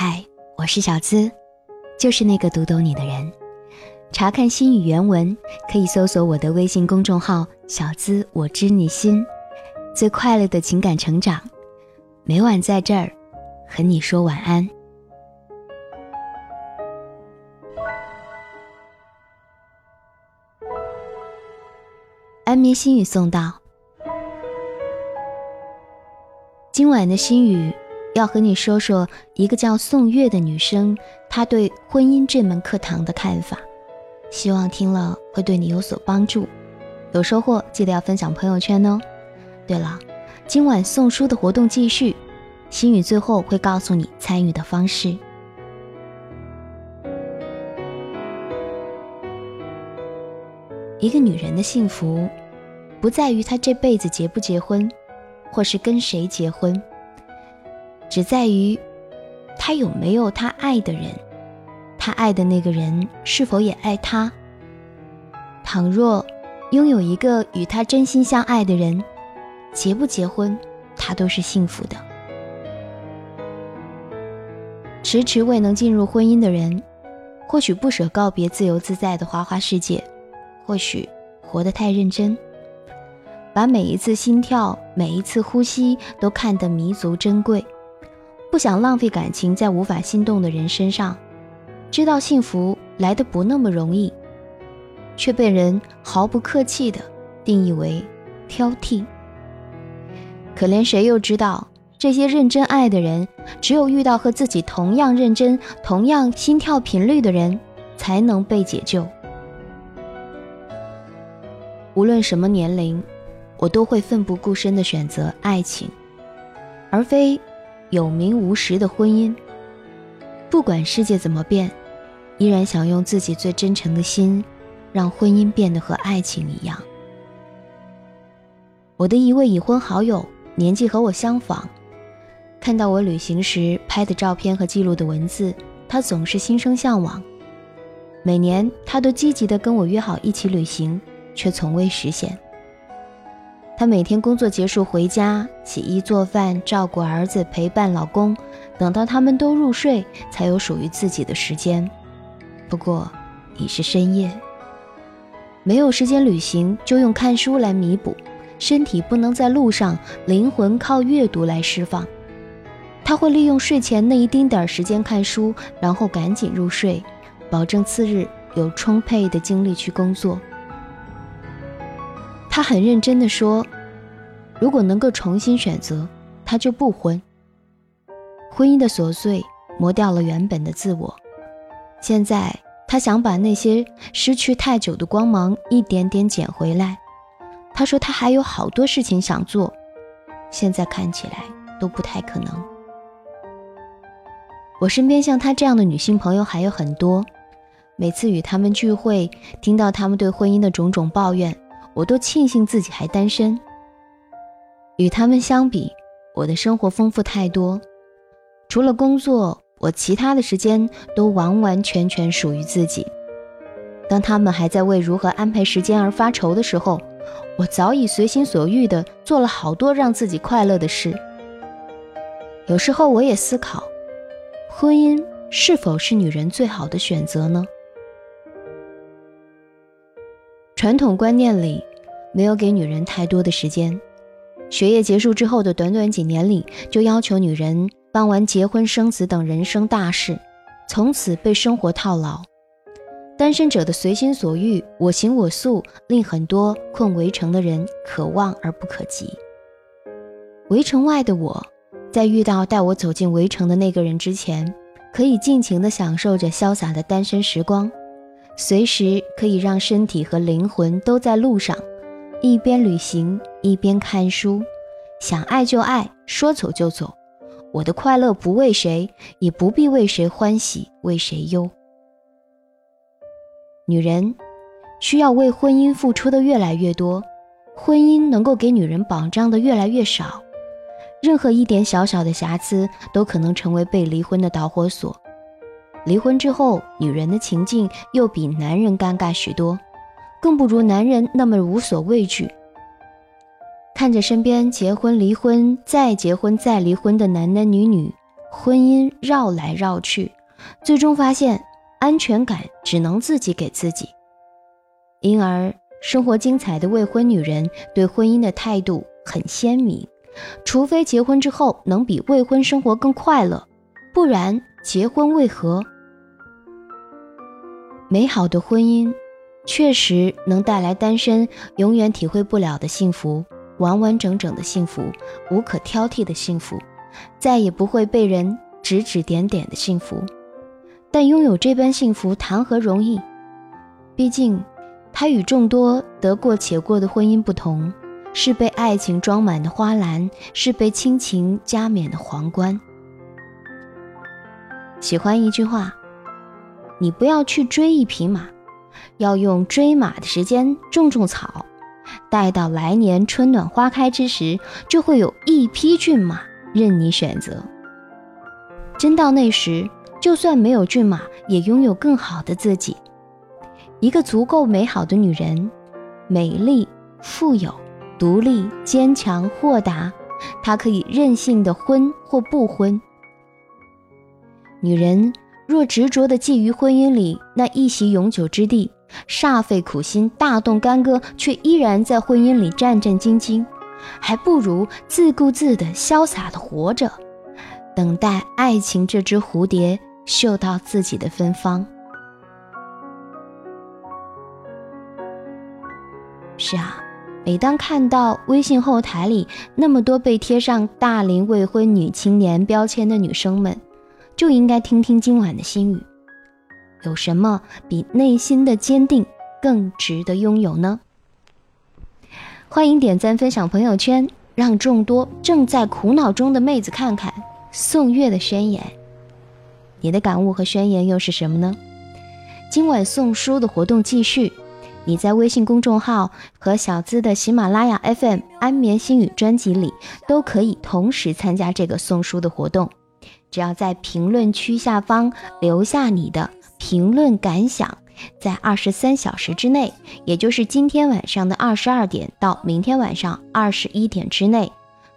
嗨，我是小资，就是那个读懂你的人。查看心语原文，可以搜索我的微信公众号“小资我知你心”，最快乐的情感成长，每晚在这儿和你说晚安。安眠心语送到，今晚的心语。要和你说说一个叫宋月的女生，她对婚姻这门课堂的看法，希望听了会对你有所帮助，有收获记得要分享朋友圈哦。对了，今晚送书的活动继续，心语最后会告诉你参与的方式。一个女人的幸福，不在于她这辈子结不结婚，或是跟谁结婚。只在于，他有没有他爱的人，他爱的那个人是否也爱他。倘若拥有一个与他真心相爱的人，结不结婚，他都是幸福的。迟迟未能进入婚姻的人，或许不舍告别自由自在的花花世界，或许活得太认真，把每一次心跳、每一次呼吸都看得弥足珍贵。不想浪费感情在无法心动的人身上，知道幸福来的不那么容易，却被人毫不客气的定义为挑剔。可怜谁又知道，这些认真爱的人，只有遇到和自己同样认真、同样心跳频率的人，才能被解救。无论什么年龄，我都会奋不顾身的选择爱情，而非。有名无实的婚姻，不管世界怎么变，依然想用自己最真诚的心，让婚姻变得和爱情一样。我的一位已婚好友，年纪和我相仿，看到我旅行时拍的照片和记录的文字，他总是心生向往。每年他都积极地跟我约好一起旅行，却从未实现。她每天工作结束回家，洗衣做饭，照顾儿子，陪伴老公，等到他们都入睡，才有属于自己的时间。不过，已是深夜。没有时间旅行，就用看书来弥补。身体不能在路上，灵魂靠阅读来释放。他会利用睡前那一丁点时间看书，然后赶紧入睡，保证次日有充沛的精力去工作。他很认真地说：“如果能够重新选择，他就不婚。婚姻的琐碎磨掉了原本的自我，现在他想把那些失去太久的光芒一点点捡回来。他说他还有好多事情想做，现在看起来都不太可能。我身边像他这样的女性朋友还有很多，每次与他们聚会，听到他们对婚姻的种种抱怨。”我都庆幸自己还单身。与他们相比，我的生活丰富太多。除了工作，我其他的时间都完完全全属于自己。当他们还在为如何安排时间而发愁的时候，我早已随心所欲地做了好多让自己快乐的事。有时候我也思考，婚姻是否是女人最好的选择呢？传统观念里。没有给女人太多的时间，学业结束之后的短短几年里，就要求女人办完结婚生子等人生大事，从此被生活套牢。单身者的随心所欲、我行我素，令很多困围城的人可望而不可及。围城外的我，在遇到带我走进围城的那个人之前，可以尽情地享受着潇洒的单身时光，随时可以让身体和灵魂都在路上。一边旅行一边看书，想爱就爱，说走就走。我的快乐不为谁，也不必为谁欢喜，为谁忧。女人需要为婚姻付出的越来越多，婚姻能够给女人保障的越来越少。任何一点小小的瑕疵，都可能成为被离婚的导火索。离婚之后，女人的情境又比男人尴尬许多。更不如男人那么无所畏惧。看着身边结婚、离婚、再结婚、再离婚的男男女女，婚姻绕来绕去，最终发现安全感只能自己给自己。因而，生活精彩的未婚女人对婚姻的态度很鲜明：除非结婚之后能比未婚生活更快乐，不然结婚为何？美好的婚姻确实能带来单身永远体会不了的幸福，完完整整的幸福，无可挑剔的幸福，再也不会被人指指点点的幸福。但拥有这般幸福谈何容易？毕竟。它与众多得过且过的婚姻不同，是被爱情装满的花篮，是被亲情加冕的皇冠。喜欢一句话：你不要去追一匹马，要用追马的时间种种草，待到来年春暖花开之时，就会有一匹骏马任你选择。真到那时，就算没有骏马，也拥有更好的自己。一个足够美好的女人，美丽、富有、独立、坚强、豁达，她可以任性的婚或不婚。女人若执着的觊觎婚姻里那一席永久之地，煞费苦心、大动干戈，却依然在婚姻里战战兢兢，还不如自顾自的潇洒的活着，等待爱情这只蝴蝶嗅到自己的芬芳。是啊，每当看到微信后台里那么多被贴上“大龄未婚女青年”标签的女生们，就应该听听今晚的心语。有什么比内心的坚定更值得拥有呢？欢迎点赞分享朋友圈，让众多正在苦恼中的妹子看看宋月的宣言。你的感悟和宣言又是什么呢？今晚送书的活动继续。你在微信公众号和小资的喜马拉雅 FM 安眠心语专辑里都可以同时参加这个送书的活动，只要在评论区下方留下你的评论感想，在二十三小时之内，也就是今天晚上的二十二点到明天晚上二十一点之内，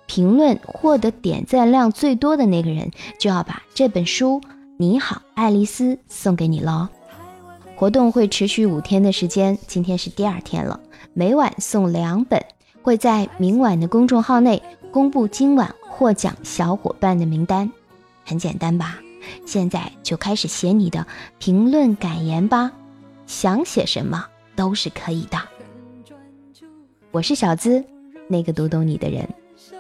评论获得点赞量最多的那个人就要把这本书《你好，爱丽丝》送给你喽。活动会持续五天的时间，今天是第二天了。每晚送两本，会在明晚的公众号内公布今晚获奖小伙伴的名单。很简单吧？现在就开始写你的评论感言吧，想写什么都是可以的。我是小资，那个读懂你的人。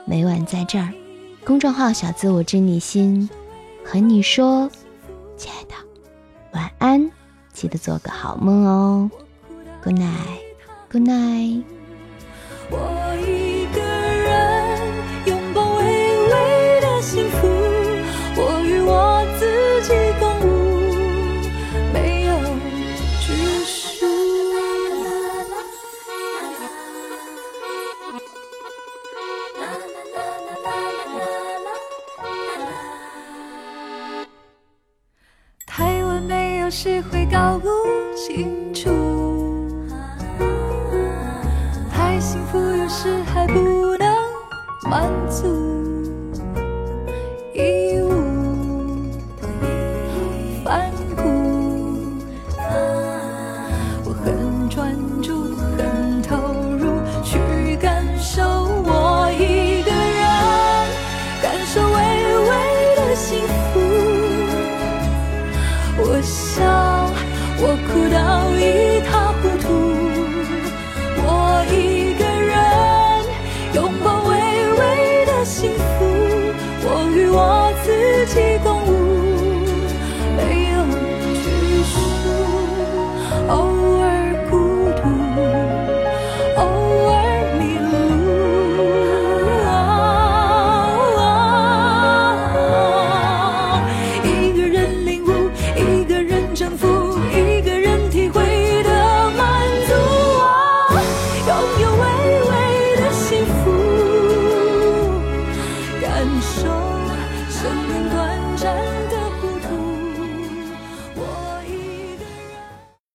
每晚在这儿，公众号小资我知你心，和你说，亲爱的，晚安。记得做个好梦哦，Good night，Good night。我一个人拥抱微微的幸福，还是还不能满足，